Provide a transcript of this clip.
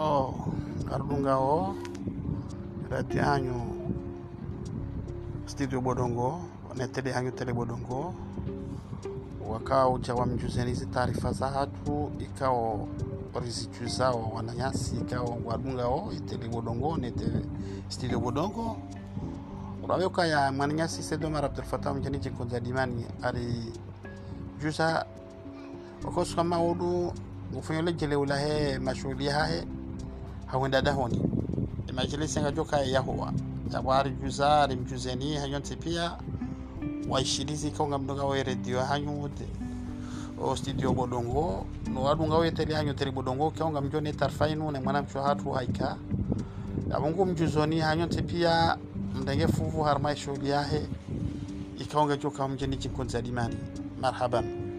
wadungao rati hanyu studio bodongo na tele hanyu tele bodongo wakao uja wamjuzenizi taarifa za hatu ikao rizichu zao wananyasi ikao wadungao itele bodongo nete studio bodongo. Mwananyasi dimani ari ulahe mashughuli hahe hawenda dahoni imajilisi ngajoka yahuwa yabwari juza ari mjuzeni hanyonti pia waishilizi kaunga mdonga we redio hanyu de o studio bodongo no adunga we tele hanyu tele bodongo kaunga mjone tarfainu ne mwana mcho hatu haika. Abungu mjuzoni hanyonti pia mdenge fuvu harma shughuli yahe ikaunga joka mjeni jimkunza dimani marhaban